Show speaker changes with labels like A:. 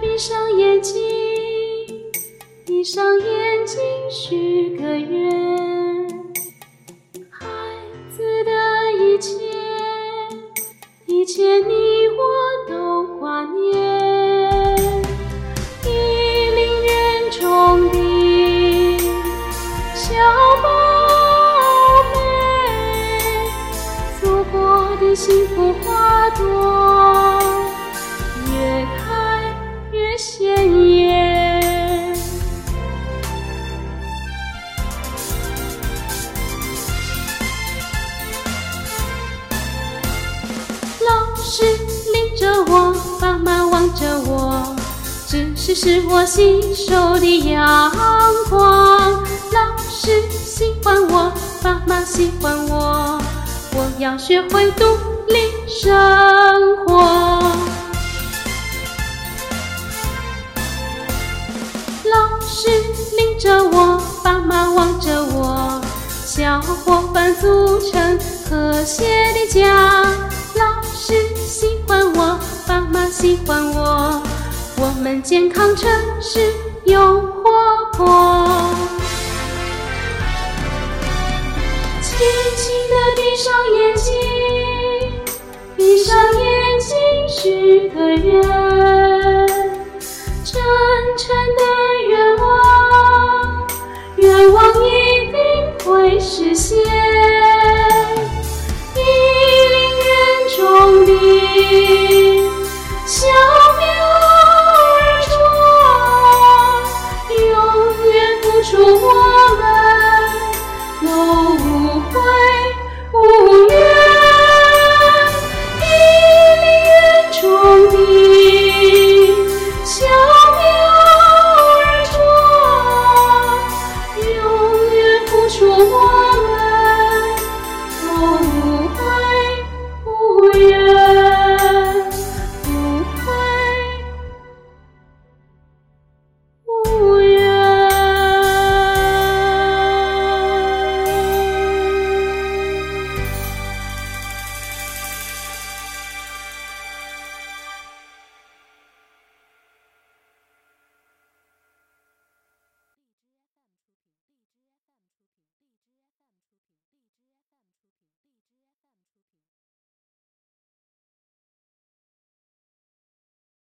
A: 闭上眼睛，闭上眼睛许个愿，孩子的一切，一切你我都挂念，一林园中的小宝贝，祖国的幸福花朵老师领着我，爸妈望着我，知识是我吸收的阳光。老师喜欢我，爸妈喜欢我，我要学会独立生活。老师领着我，爸妈望着我，小伙伴组成和谐的家。们健康诚实又活泼。轻轻地闭上眼睛，闭上眼 Oh.